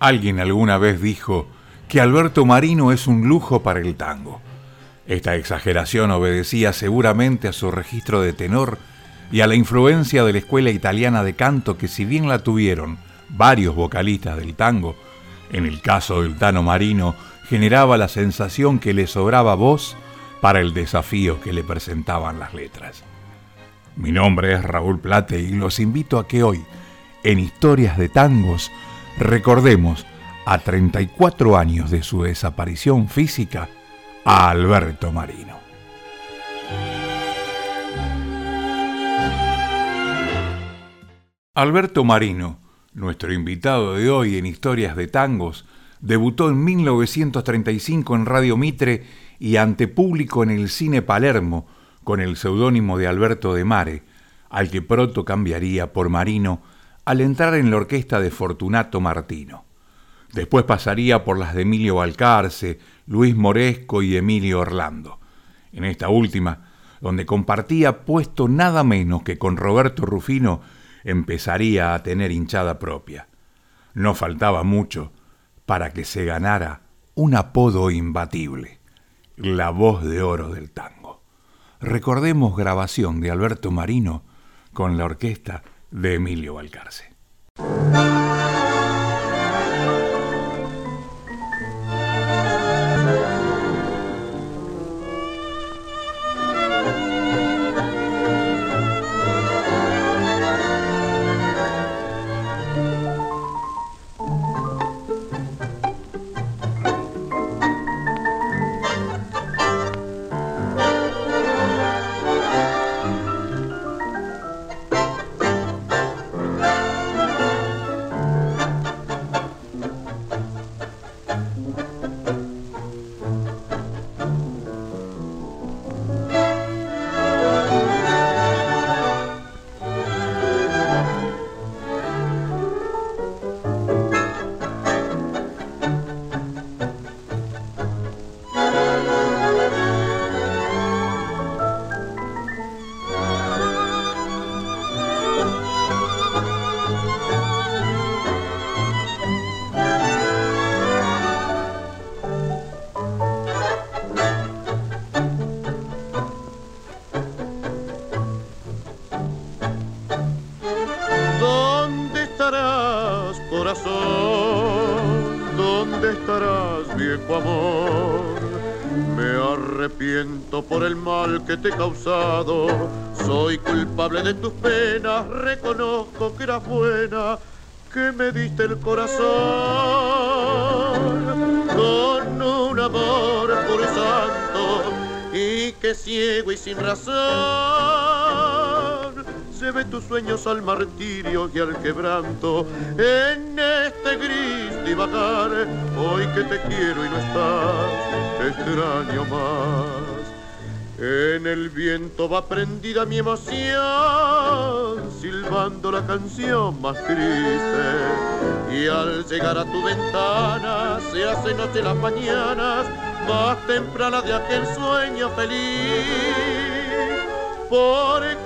Alguien alguna vez dijo que Alberto Marino es un lujo para el tango. Esta exageración obedecía seguramente a su registro de tenor y a la influencia de la escuela italiana de canto que si bien la tuvieron varios vocalistas del tango, en el caso del Tano Marino generaba la sensación que le sobraba voz para el desafío que le presentaban las letras. Mi nombre es Raúl Plate y los invito a que hoy, en Historias de Tangos, recordemos a 34 años de su desaparición física a Alberto Marino. Alberto Marino, nuestro invitado de hoy en Historias de Tangos, debutó en 1935 en Radio Mitre y ante público en el Cine Palermo con el seudónimo de Alberto de Mare, al que pronto cambiaría por Marino al entrar en la orquesta de Fortunato Martino. Después pasaría por las de Emilio Balcarce, Luis Moresco y Emilio Orlando. En esta última, donde compartía puesto nada menos que con Roberto Rufino, empezaría a tener hinchada propia. No faltaba mucho para que se ganara un apodo imbatible, la voz de oro del tango. Recordemos grabación de Alberto Marino con la orquesta de Emilio Balcarce. Que te he causado. Soy culpable de tus penas, reconozco que eras buena, que me diste el corazón con un amor puro y santo y que ciego y sin razón se ve tus sueños al martirio y al quebranto en este gris divagar hoy que te quiero y no estás extraño más en el viento va prendida mi emoción, silbando la canción más triste. Y al llegar a tu ventana se hace noche las mañanas, más temprana de aquel sueño feliz.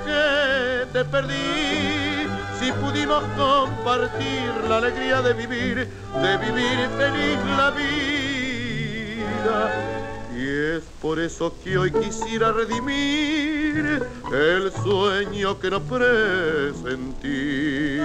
qué te perdí si pudimos compartir la alegría de vivir, de vivir feliz la vida es por eso que hoy quisiera redimir el sueño que no presentí.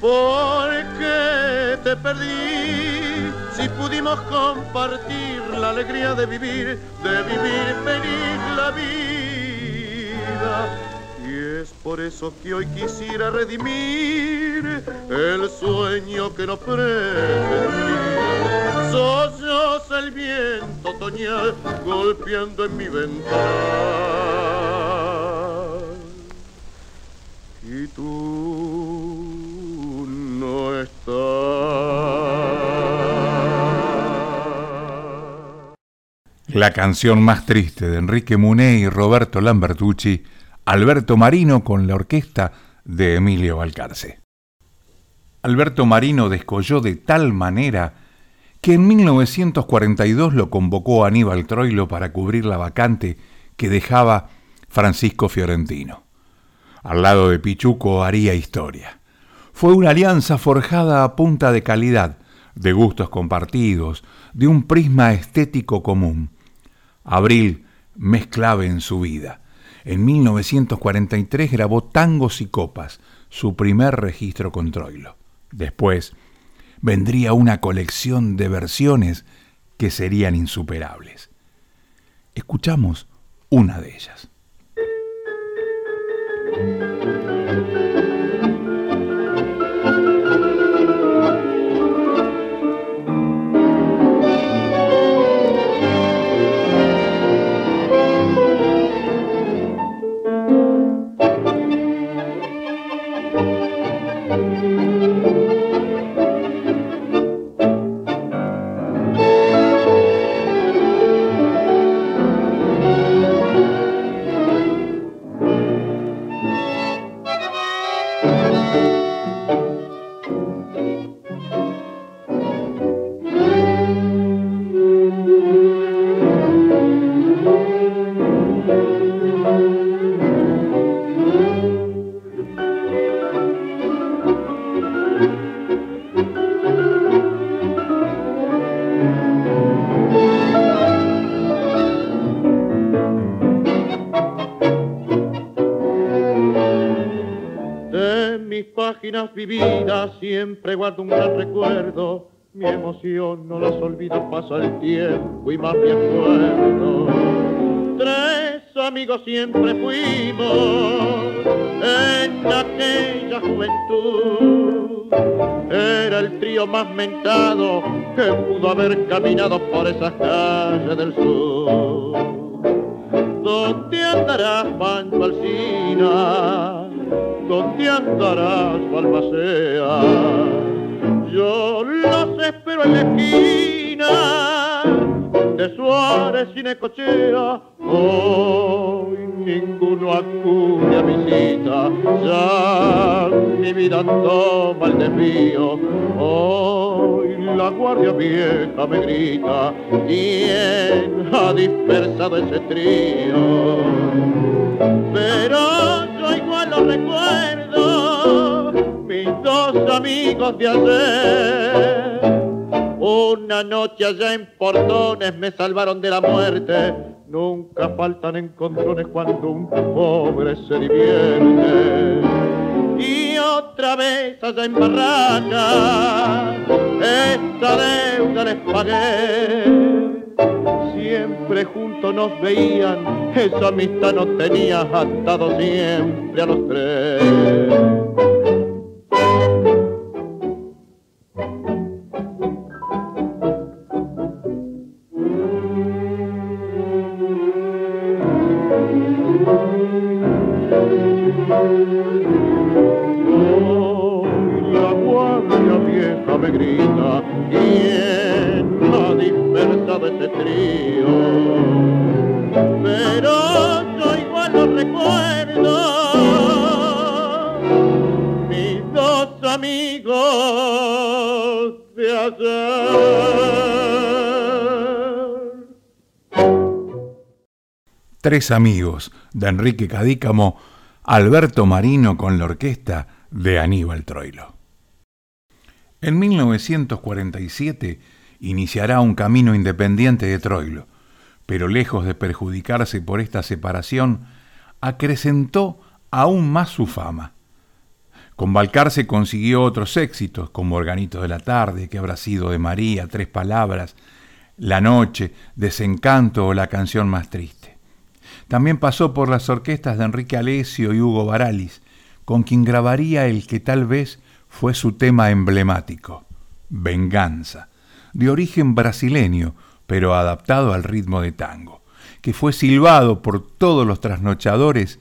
Porque te perdí si pudimos compartir la alegría de vivir, de vivir feliz la vida es por eso que hoy quisiera redimir el sueño que no pretendí. Sos el viento otoñal golpeando en mi ventana. Y tú no estás. La canción más triste de Enrique Muné y Roberto Lambertucci Alberto Marino con la orquesta de Emilio Balcarce. Alberto Marino descolló de tal manera que en 1942 lo convocó Aníbal Troilo para cubrir la vacante que dejaba Francisco Fiorentino. Al lado de Pichuco haría historia. Fue una alianza forjada a punta de calidad, de gustos compartidos, de un prisma estético común. Abril, mes clave en su vida. En 1943 grabó Tangos y Copas, su primer registro con Troilo. Después vendría una colección de versiones que serían insuperables. Escuchamos una de ellas. Siempre guardo un gran recuerdo. Mi emoción no las olvida, pasa el tiempo y más me acuerdo. Tres amigos siempre fuimos en aquella juventud. Era el trío más mentado que pudo haber caminado por esas calles del sur. ¿Dónde andarás, Pancho Alcina? ¿Dónde andarás, Balmacea? Yo los espero en la esquina de Suárez y Necochea. Hoy ninguno acude a mi cita, ya mi vida toma el desvío. Hoy la guardia vieja me grita, ¿quién ha dispersado ese trío? Pero los recuerdo, mis dos amigos de ayer. Una noche allá en Portones me salvaron de la muerte. Nunca faltan encontrones cuando un pobre se divierte. Y otra vez allá en Barraca, esta deuda les pagué Siempre juntos nos veían, esa amistad nos tenía atado siempre a los tres. Tres amigos de Enrique Cadícamo, Alberto Marino con la orquesta de Aníbal Troilo. En 1947 iniciará un camino independiente de Troilo, pero lejos de perjudicarse por esta separación, acrecentó aún más su fama. Con Balcarce consiguió otros éxitos, como Organito de la Tarde, que habrá sido de María, Tres Palabras, La Noche, Desencanto o La Canción Más Triste. También pasó por las orquestas de Enrique Alesio y Hugo Baralis, con quien grabaría el que tal vez fue su tema emblemático, Venganza, de origen brasileño, pero adaptado al ritmo de tango, que fue silbado por todos los trasnochadores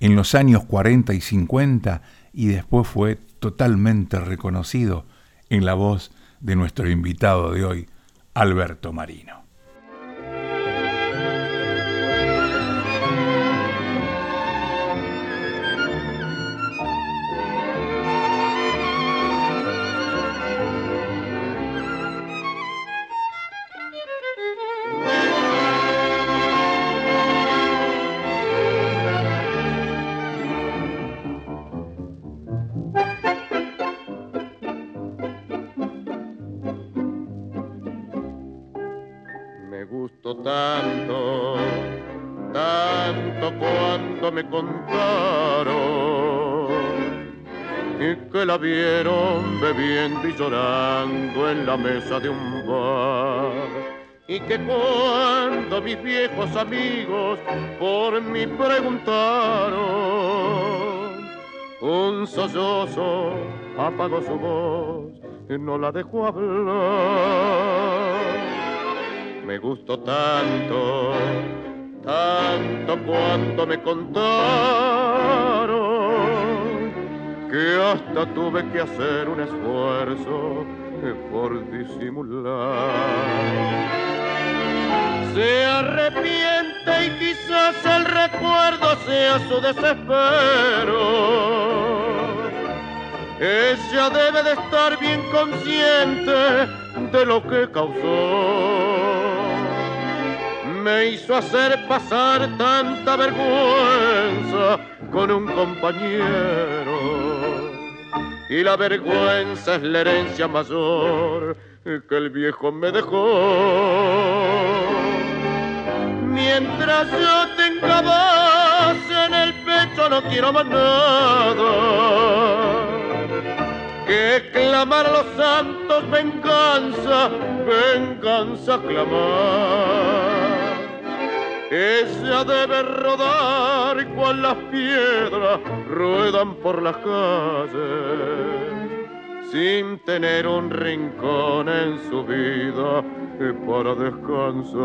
en los años 40 y 50 y después fue totalmente reconocido en la voz de nuestro invitado de hoy, Alberto Marino. Llorando en la mesa de un bar. Y que cuando mis viejos amigos por mí preguntaron, un sollozo apagó su voz y no la dejó hablar. Me gustó tanto, tanto cuando me contaron que hasta tuve que hacer un esfuerzo por disimular. Se arrepiente y quizás el recuerdo sea su desespero ella debe de estar bien consciente de lo que causó. Me hizo hacer pasar tanta vergüenza con un compañero. Y la vergüenza es la herencia mayor que el viejo me dejó. Mientras yo tenga voz en el pecho no quiero más nada que clamar a los santos venganza, venganza clamar. Ella debe rodar cual las piedras ruedan por las calles, sin tener un rincón en su vida para descansar.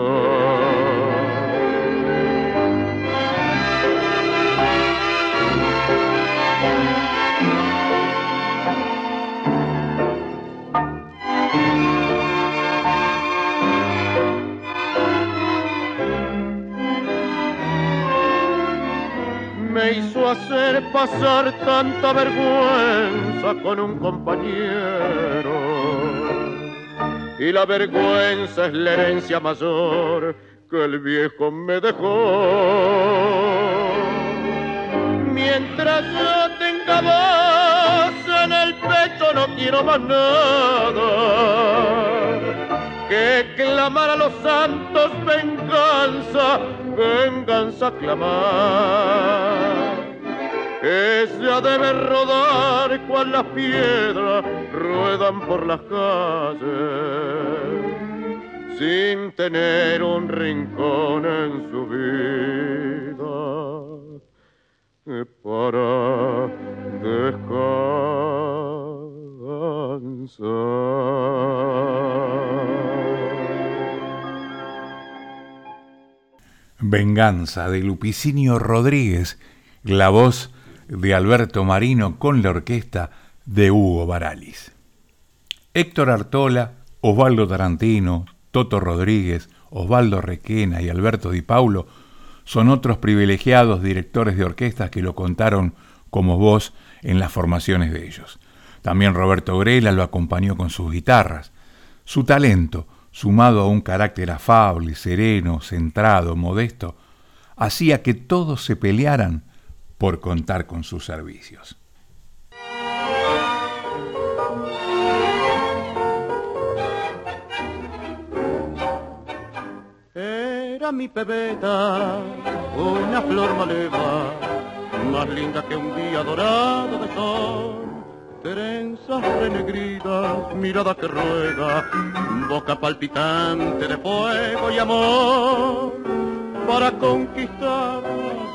Me hizo hacer pasar tanta vergüenza con un compañero. Y la vergüenza es la herencia mayor que el viejo me dejó. Mientras yo tenga voz en el pecho no quiero más nada que clamar a los santos venganza venganza clamar. Ella debe rodar cual las piedras ruedan por las calles, sin tener un rincón en su vida para descansar. Venganza de Lupicinio Rodríguez, la voz de Alberto Marino con la orquesta de Hugo Baralis. Héctor Artola, Osvaldo Tarantino, Toto Rodríguez, Osvaldo Requena y Alberto Di Paulo son otros privilegiados directores de orquestas que lo contaron como voz en las formaciones de ellos. También Roberto Grela lo acompañó con sus guitarras. Su talento, sumado a un carácter afable, sereno, centrado, modesto, hacía que todos se pelearan por contar con sus servicios. Era mi pebeta, una flor maleva, más linda que un día dorado de sol trenzas renegridas, mirada que ruega, boca palpitante de fuego y amor. Para conquistar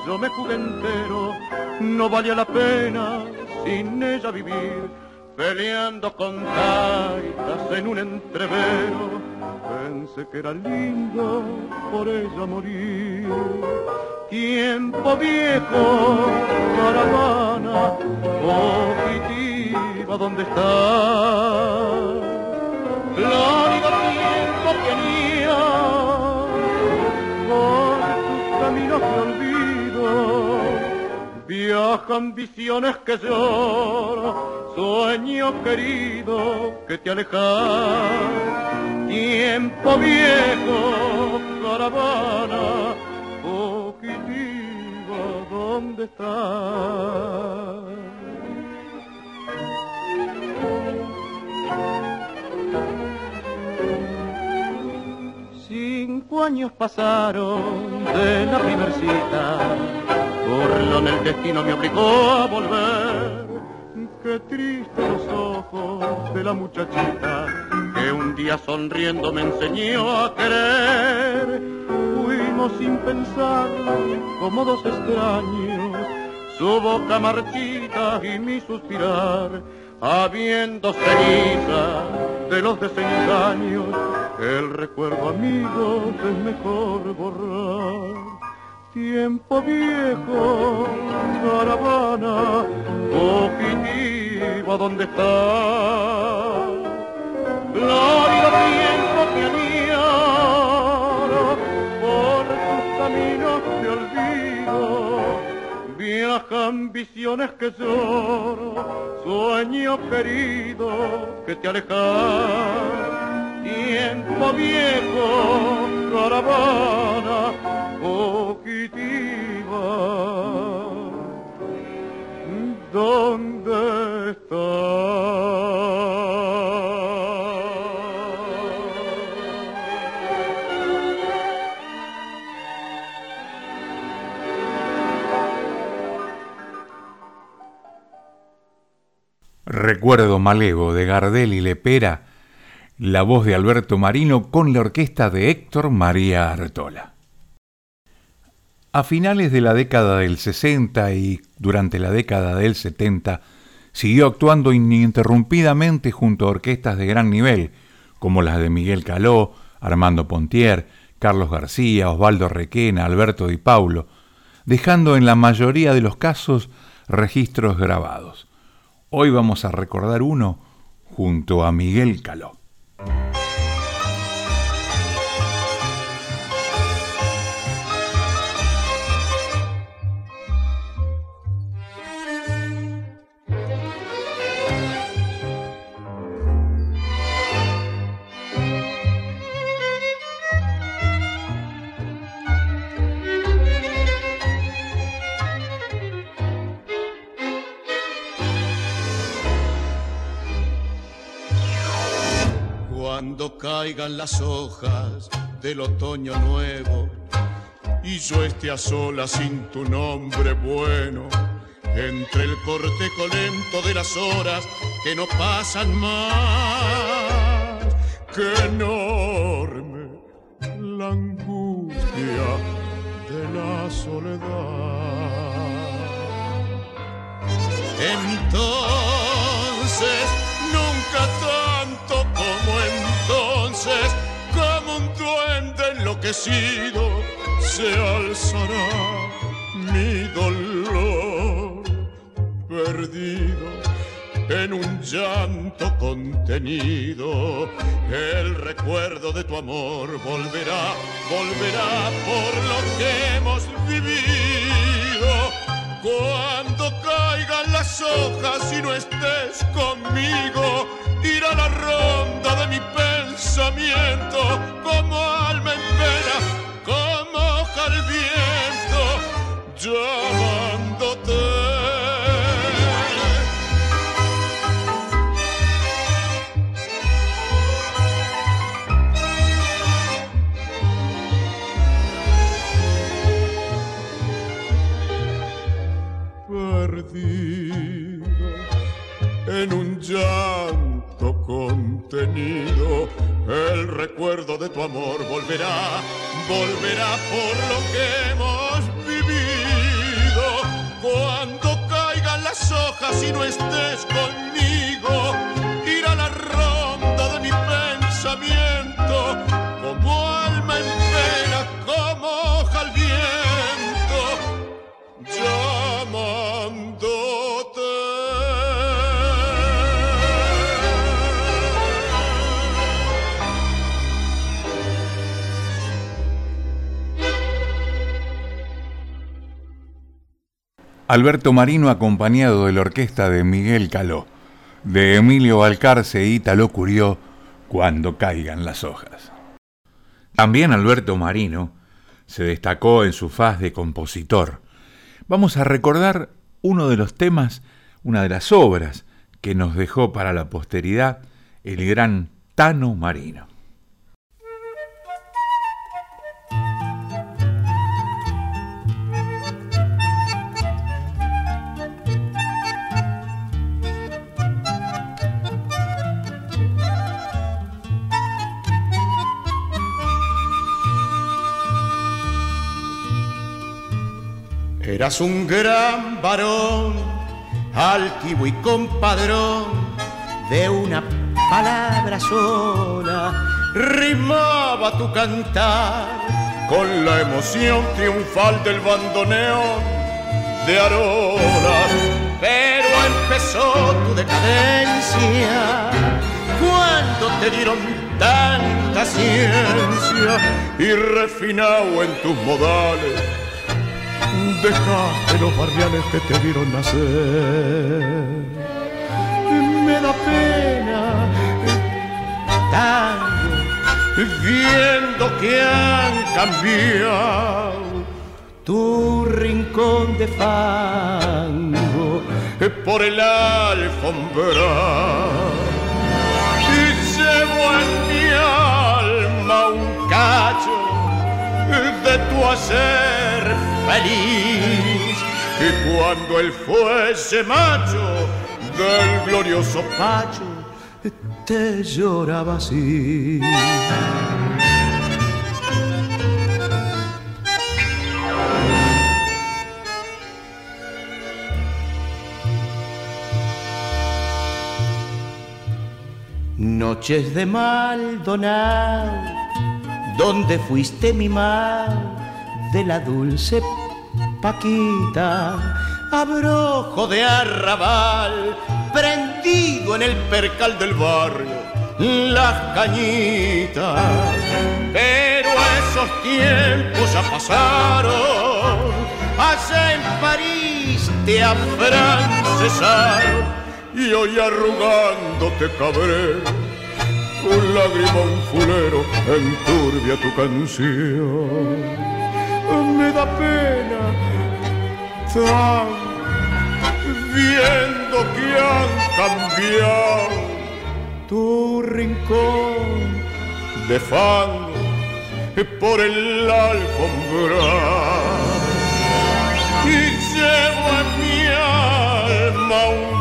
yo me jugué entero, no valía la pena sin ella vivir, peleando con taitas en un entrevero. Pensé que era lindo por ella morir. Tiempo viejo, caravana, fugitiva, ¿dónde está? Florido tiempo tenía por tus caminos de olvido. Viajan visiones que lloro, sueño querido que te alejas. Tiempo viejo, caravana, fugitiva, ¿dónde estás? Cinco años pasaron de la primer cita traición el destino me obligó a volver. Qué triste los ojos de la muchachita que un día sonriendo me enseñó a querer. Fuimos sin pensarlo como dos extraños, su boca marchita y mi suspirar, habiendo ceniza de los desengaños, el recuerdo amigo es mejor borrar tiempo viejo, caravana, fugitiva, ¿dónde está? Florido tiempo que añora por tus caminos de olvido, viajan visiones que lloro, sueño querido que te alejas. Tiempo viejo, caravana, ¿Dónde está? Recuerdo Malego de Gardel y Lepera, la voz de Alberto Marino con la orquesta de Héctor María Artola. A finales de la década del 60 y durante la década del 70, siguió actuando ininterrumpidamente junto a orquestas de gran nivel, como las de Miguel Caló, Armando Pontier, Carlos García, Osvaldo Requena, Alberto Di Paulo, dejando en la mayoría de los casos registros grabados. Hoy vamos a recordar uno junto a Miguel Caló. Caigan las hojas del otoño nuevo y yo esté a sola sin tu nombre bueno, entre el cortejo lento de las horas que no pasan más, que enorme la angustia de la soledad. Enloquecido, se alzará mi dolor perdido en un llanto contenido. El recuerdo de tu amor volverá, volverá por lo que hemos vivido. Cuando caigan las hojas y no estés conmigo, irá la ronda de mi como alma en como hoja al viento. El recuerdo de tu amor volverá, volverá por lo que hemos vivido. Cuando caigan las hojas y no estés conmigo, irá la ronda Alberto Marino acompañado de la orquesta de Miguel Caló, de Emilio Balcarce y Taló Curió, Cuando caigan las hojas. También Alberto Marino se destacó en su faz de compositor. Vamos a recordar uno de los temas, una de las obras que nos dejó para la posteridad el gran Tano Marino. Eras un gran varón, altivo y compadrón, de una palabra sola, rimaba tu cantar con la emoción triunfal del bandoneón de Arola. Pero empezó tu decadencia cuando te dieron tanta ciencia y refinado en tus modales dejaste los barriales que te vieron nacer. Me da pena tanto viendo que han cambiado tu rincón de fango por el alfombra en mi alma un cacho de tu hacer feliz. Y cuando él fuese macho del glorioso pacho, te lloraba así. Noches de Maldonado, donde fuiste mi mar de la dulce Paquita, abrojo de arrabal, prendido en el percal del barrio, las cañitas. Pero esos tiempos ya pasaron, allá en París te afrancesaron. Y hoy arrugándote cabrero, un lagrimón fulero enturbia tu canción. Me da pena tan viendo que han cambiado tu rincón de fango por el alfombra y llevo en mi alma un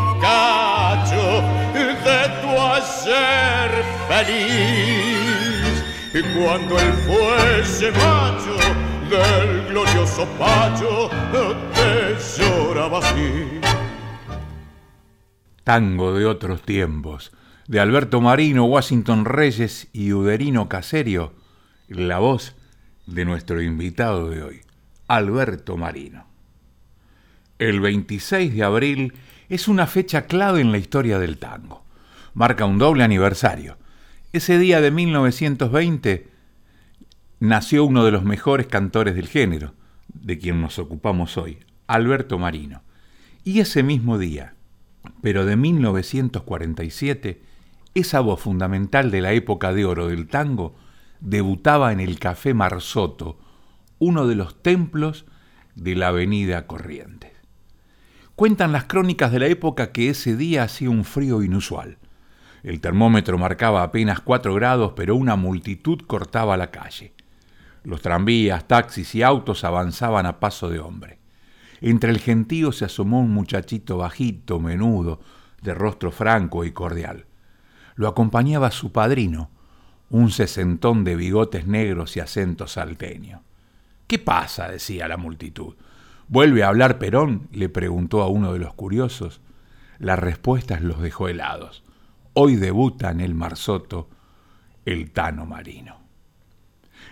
de tu hacer feliz. Y cuando él fuese macho del glorioso pacho, te lloraba así. Tango de otros tiempos, de Alberto Marino, Washington Reyes y Uderino Caserio, la voz de nuestro invitado de hoy, Alberto Marino. El 26 de abril es una fecha clave en la historia del tango. Marca un doble aniversario. Ese día de 1920 nació uno de los mejores cantores del género, de quien nos ocupamos hoy, Alberto Marino. Y ese mismo día, pero de 1947, esa voz fundamental de la época de oro del tango debutaba en el Café Marzotto, uno de los templos de la Avenida Corrientes. Cuentan las crónicas de la época que ese día hacía un frío inusual. El termómetro marcaba apenas 4 grados, pero una multitud cortaba la calle. Los tranvías, taxis y autos avanzaban a paso de hombre. Entre el gentío se asomó un muchachito bajito, menudo, de rostro franco y cordial. Lo acompañaba su padrino, un sesentón de bigotes negros y acento salteño. ¿Qué pasa? decía la multitud. ¿Vuelve a hablar Perón? le preguntó a uno de los curiosos. Las respuestas los dejó helados. Hoy debuta en el Marsoto el Tano Marino.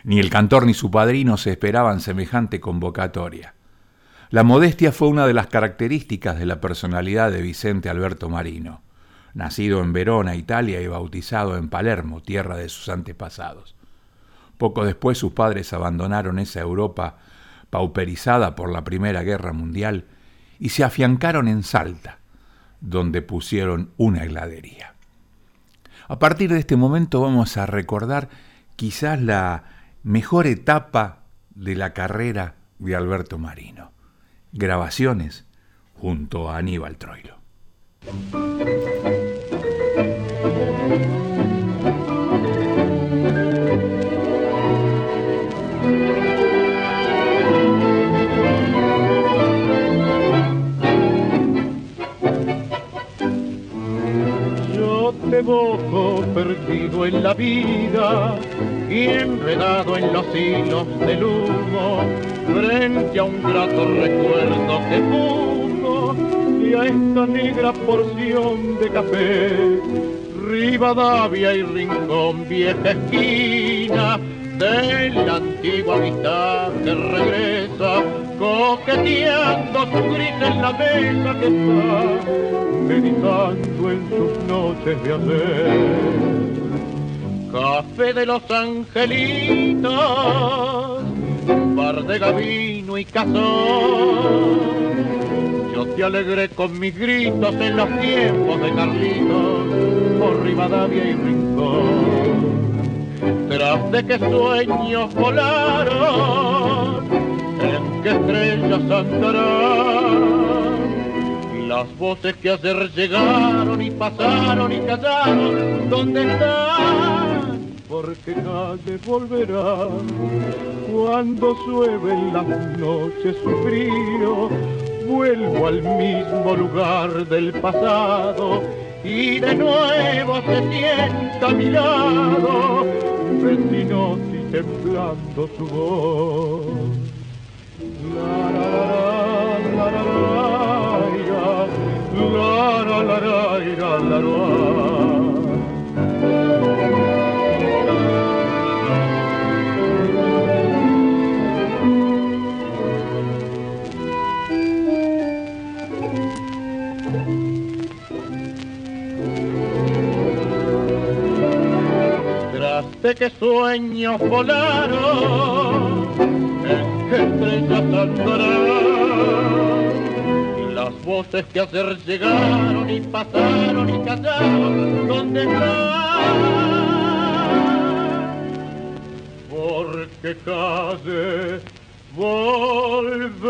Ni el cantor ni su padrino se esperaban semejante convocatoria. La modestia fue una de las características de la personalidad de Vicente Alberto Marino, nacido en Verona, Italia, y bautizado en Palermo, tierra de sus antepasados. Poco después sus padres abandonaron esa Europa pauperizada por la Primera Guerra Mundial, y se afiancaron en Salta, donde pusieron una heladería. A partir de este momento vamos a recordar quizás la mejor etapa de la carrera de Alberto Marino. Grabaciones junto a Aníbal Troilo. Enredado en los hilos del humo. frente a un grato recuerdo que puso y a esta negra porción de café. Rivadavia y Rincón, vieja esquina de la antigua amistad que regresa, coqueteando su gris en la mesa que está, meditando en sus noches de ayer. Café de los angelitos, bar de gavino y cazón. Yo te alegré con mis gritos en los tiempos de Carlitos, por Rivadavia y Rincón tras de que sueños volaron, en que estrellas andarán. Las voces que ayer llegaron y pasaron y callaron, ¿dónde están? Porque nadie volverá cuando sueven las noches su frío. Vuelvo al mismo lugar del pasado y de nuevo se sienta a mi lado Vecinotti temblando su voz. La la la la la la de que sueños volaron, en que estrellas andarán. Las voces que ayer llegaron y pasaron y callaron, ¿dónde están? Porque calle volverá.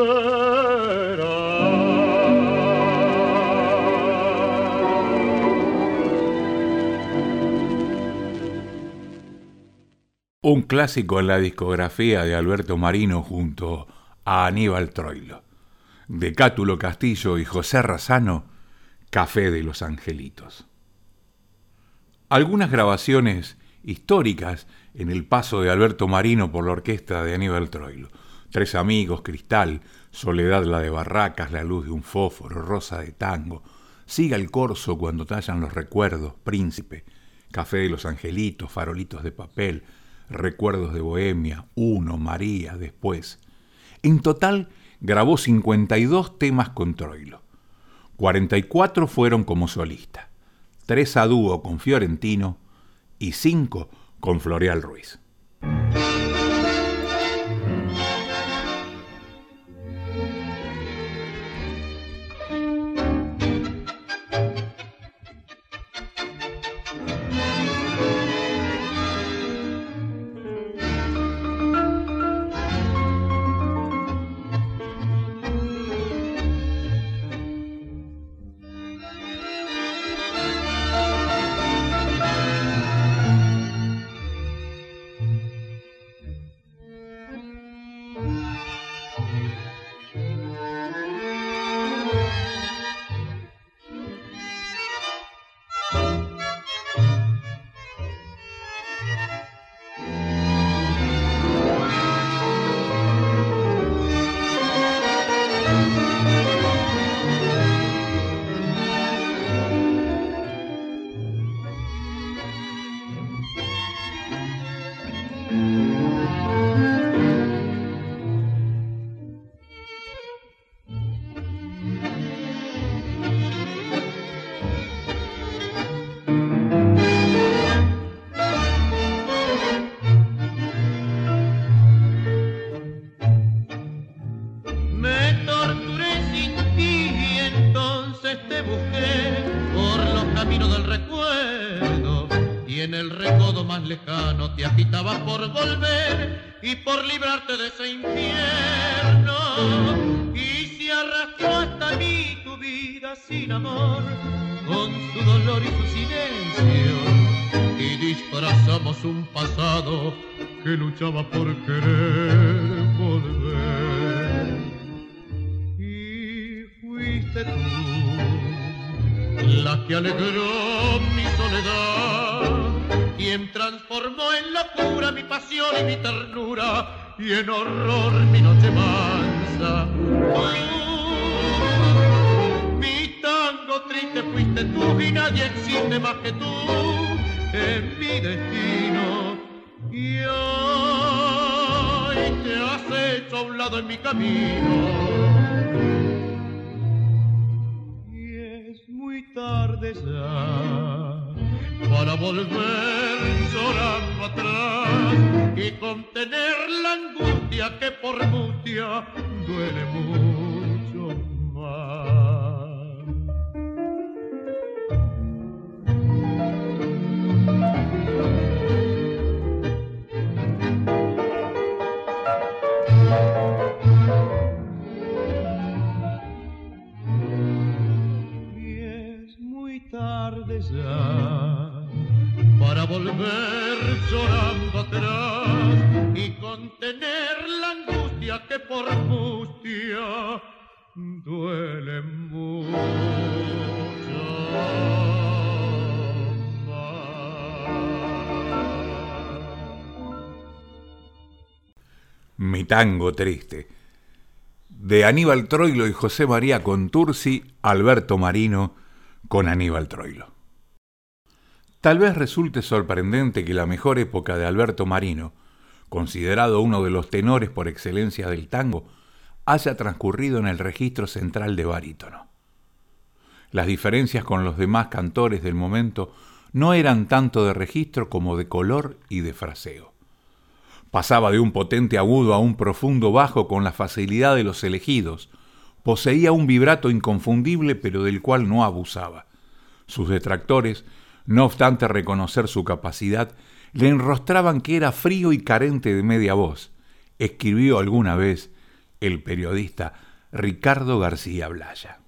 Un clásico en la discografía de Alberto Marino junto a Aníbal Troilo. De Cátulo Castillo y José Razano, Café de los Angelitos. Algunas grabaciones históricas en el paso de Alberto Marino por la orquesta de Aníbal Troilo. Tres amigos, Cristal, Soledad la de Barracas, La luz de un fósforo, Rosa de Tango, Siga el corso cuando tallan los recuerdos, Príncipe, Café de los Angelitos, Farolitos de papel, Recuerdos de Bohemia, Uno, María, después. En total grabó 52 temas con Troilo. 44 fueron como solista, 3 a dúo con Fiorentino y 5 con Floreal Ruiz. y por librarte de ese infierno. Y se arrastró hasta mí tu vida sin amor, con su dolor y su silencio. Y disfrazamos un pasado que luchaba por y en horror mi noche mansa. mi tango triste fuiste tú y nadie existe más que tú en mi destino. Y hoy te has hecho a un lado en mi camino tarde ya para volver llorando atrás y contener la angustia que por angustia duele mucho más. para volver llorando atrás y contener la angustia que por angustia duele mucho. Mi tango triste. De Aníbal Troilo y José María Contursi, Alberto Marino con Aníbal Troilo. Tal vez resulte sorprendente que la mejor época de Alberto Marino, considerado uno de los tenores por excelencia del tango, haya transcurrido en el registro central de barítono. Las diferencias con los demás cantores del momento no eran tanto de registro como de color y de fraseo. Pasaba de un potente agudo a un profundo bajo con la facilidad de los elegidos, poseía un vibrato inconfundible pero del cual no abusaba. Sus detractores no obstante reconocer su capacidad, le enrostraban que era frío y carente de media voz, escribió alguna vez el periodista Ricardo García Blaya.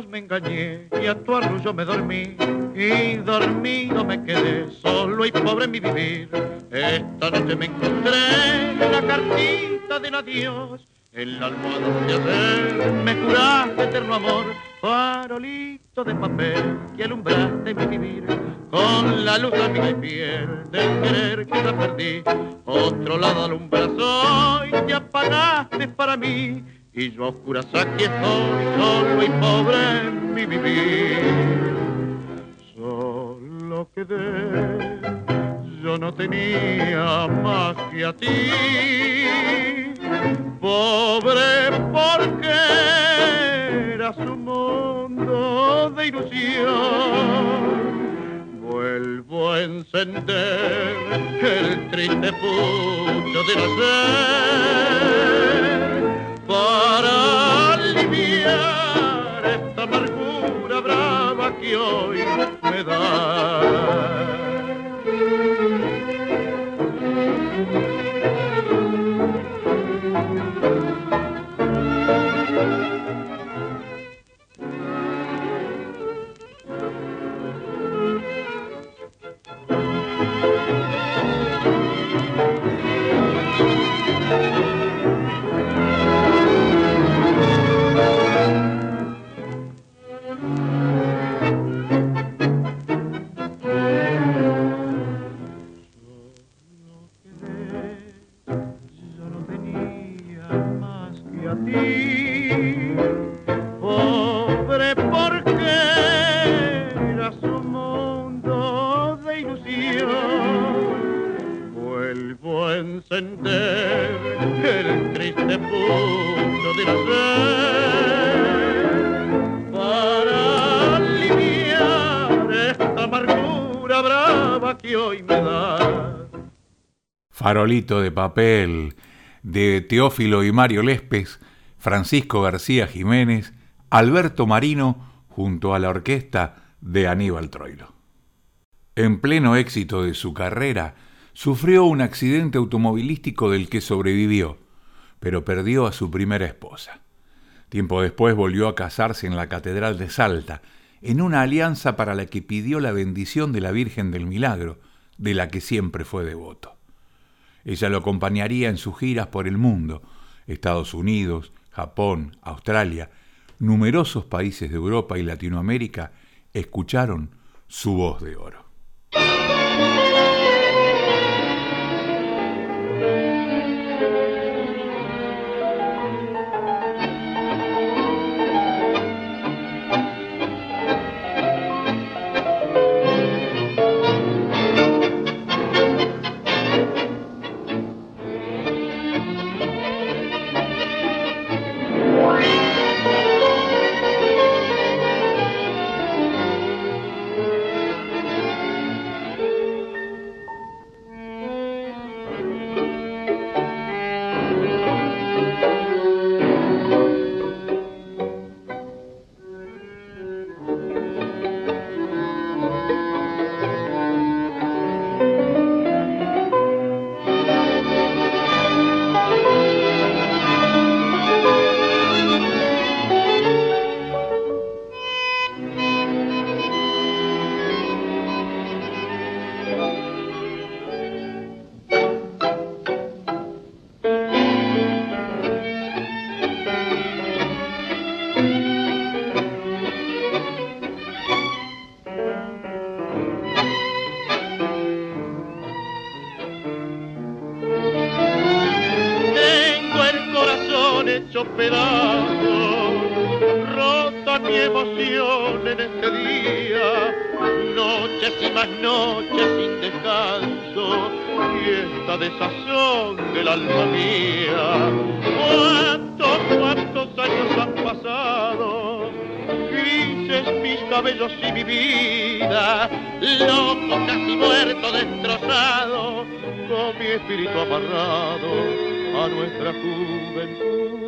Y a tu arrullo me dormí y dormido me quedé solo y pobre en mi vivir. Esta noche me encontré la cartita de adiós en la almohada de ayer me curaste eterno amor, farolito de papel que alumbraste mi vivir. Con la luz de mi piel del querer que la perdí, otro lado alumbras hoy, te apagaste para mí y yo a oscuras aquí solo y pobre en mi vivir. Solo quedé, yo no tenía más que a ti. Pobre porque era su mundo de ilusión. Vuelvo a encender el triste pucho de nacer para aliviar esta amargura brava que hoy me da. Farolito de papel de Teófilo y Mario Lespes, Francisco García Jiménez, Alberto Marino junto a la orquesta de Aníbal Troilo. En pleno éxito de su carrera, sufrió un accidente automovilístico del que sobrevivió, pero perdió a su primera esposa. Tiempo después volvió a casarse en la Catedral de Salta, en una alianza para la que pidió la bendición de la Virgen del Milagro, de la que siempre fue devoto. Ella lo acompañaría en sus giras por el mundo, Estados Unidos, Japón, Australia, numerosos países de Europa y Latinoamérica escucharon su voz de oro. hecho pedazos, rota mi emoción en este día, noches y más noches sin descanso, y esta desazón del alma mía. ¿Cuántos, cuántos años han pasado? Grises mis cabellos y mi vida, loco casi muerto, destrozado, con mi espíritu amarrado a nuestra juventud.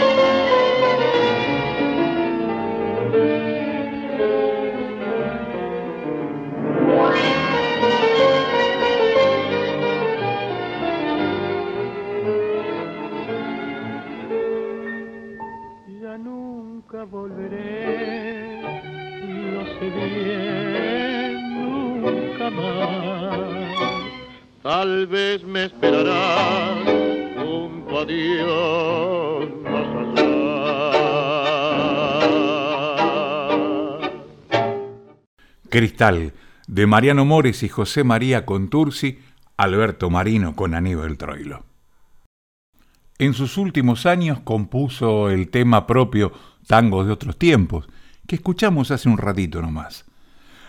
Mariano Mores y José María Contursi, Alberto Marino con Aníbal Troilo. En sus últimos años compuso el tema propio Tangos de otros tiempos, que escuchamos hace un ratito nomás.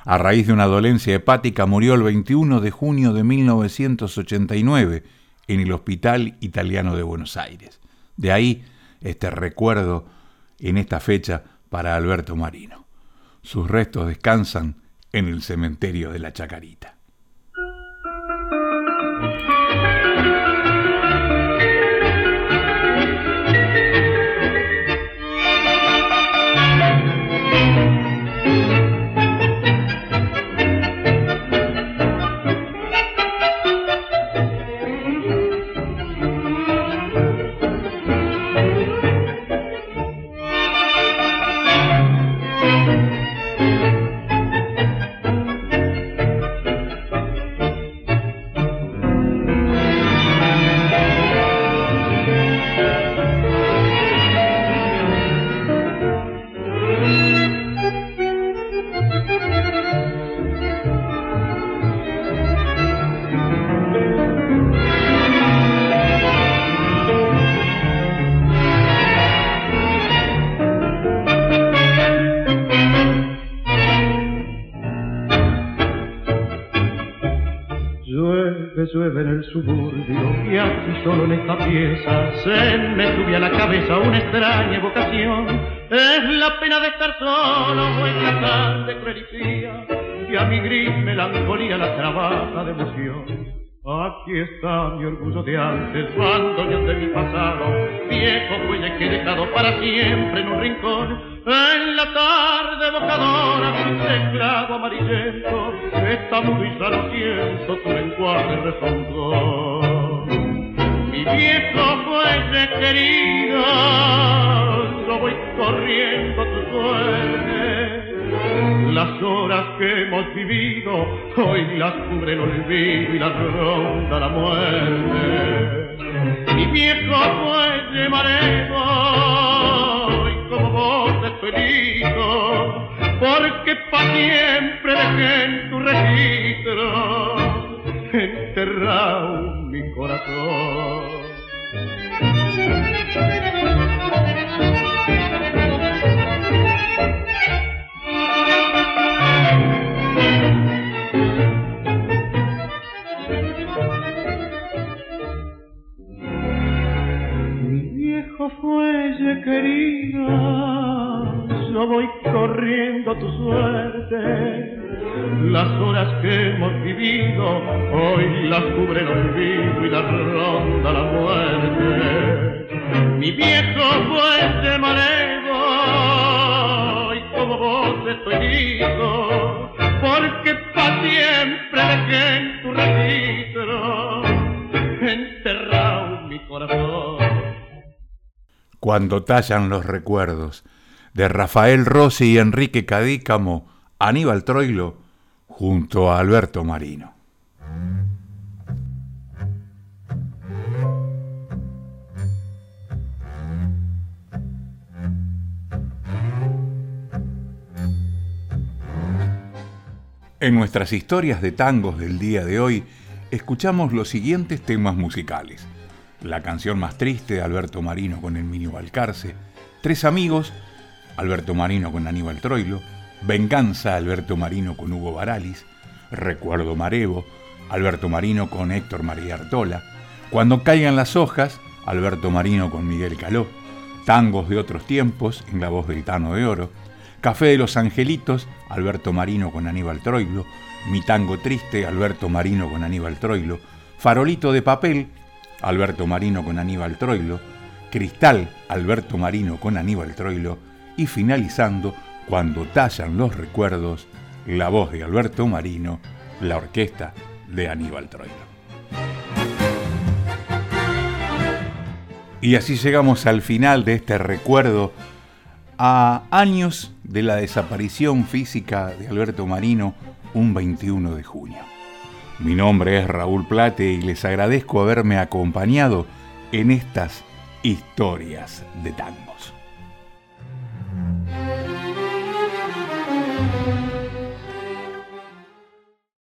A raíz de una dolencia hepática murió el 21 de junio de 1989 en el Hospital Italiano de Buenos Aires. De ahí este recuerdo en esta fecha para Alberto Marino. Sus restos descansan en el cementerio de la Chacarita. La una extraña evocación. Es la pena de estar solo, voy a tarde y y a mi gris melancolía la trabaja de emoción. Aquí está mi orgullo de antes, bandoneón de mi pasado, viejo fuelle que he dejado para siempre en un rincón. En la tarde evocadora, mi teclado amarillento, está muy y siento, tu lenguaje resondó. Mi viejo fuelle querido, yo voy corriendo tu suerte las horas que hemos vivido, hoy las cubre el olvido y las ronda la muerte. Mi viejo fuelle mareo, y como vos estoy porque pa' siempre dejé en tu registro enterrado mi corazón. Fuelle querida, yo voy corriendo a tu suerte. Las horas que hemos vivido, hoy las cubre el olvido y las ronda la muerte. Mi viejo fuelle manejo, y como vos estoy hijo, porque pa' siempre dejé en tu registro enterrado mi corazón cuando tallan los recuerdos, de Rafael Rossi y Enrique Cadícamo, Aníbal Troilo, junto a Alberto Marino. En nuestras historias de tangos del día de hoy, escuchamos los siguientes temas musicales. La canción más triste, de Alberto Marino con el Minio Balcarce. Tres amigos, Alberto Marino con Aníbal Troilo. Venganza, Alberto Marino con Hugo Baralis. Recuerdo Marevo, Alberto Marino con Héctor María Artola. Cuando caigan las hojas, Alberto Marino con Miguel Caló. Tangos de otros tiempos, en la voz del Tano de Oro. Café de los Angelitos, Alberto Marino con Aníbal Troilo. Mi tango triste, Alberto Marino con Aníbal Troilo. Farolito de papel, Alberto Marino con Aníbal Troilo, Cristal, Alberto Marino con Aníbal Troilo y finalizando, cuando tallan los recuerdos, la voz de Alberto Marino, la orquesta de Aníbal Troilo. Y así llegamos al final de este recuerdo a años de la desaparición física de Alberto Marino un 21 de junio. Mi nombre es Raúl Plate y les agradezco haberme acompañado en estas historias de tangos.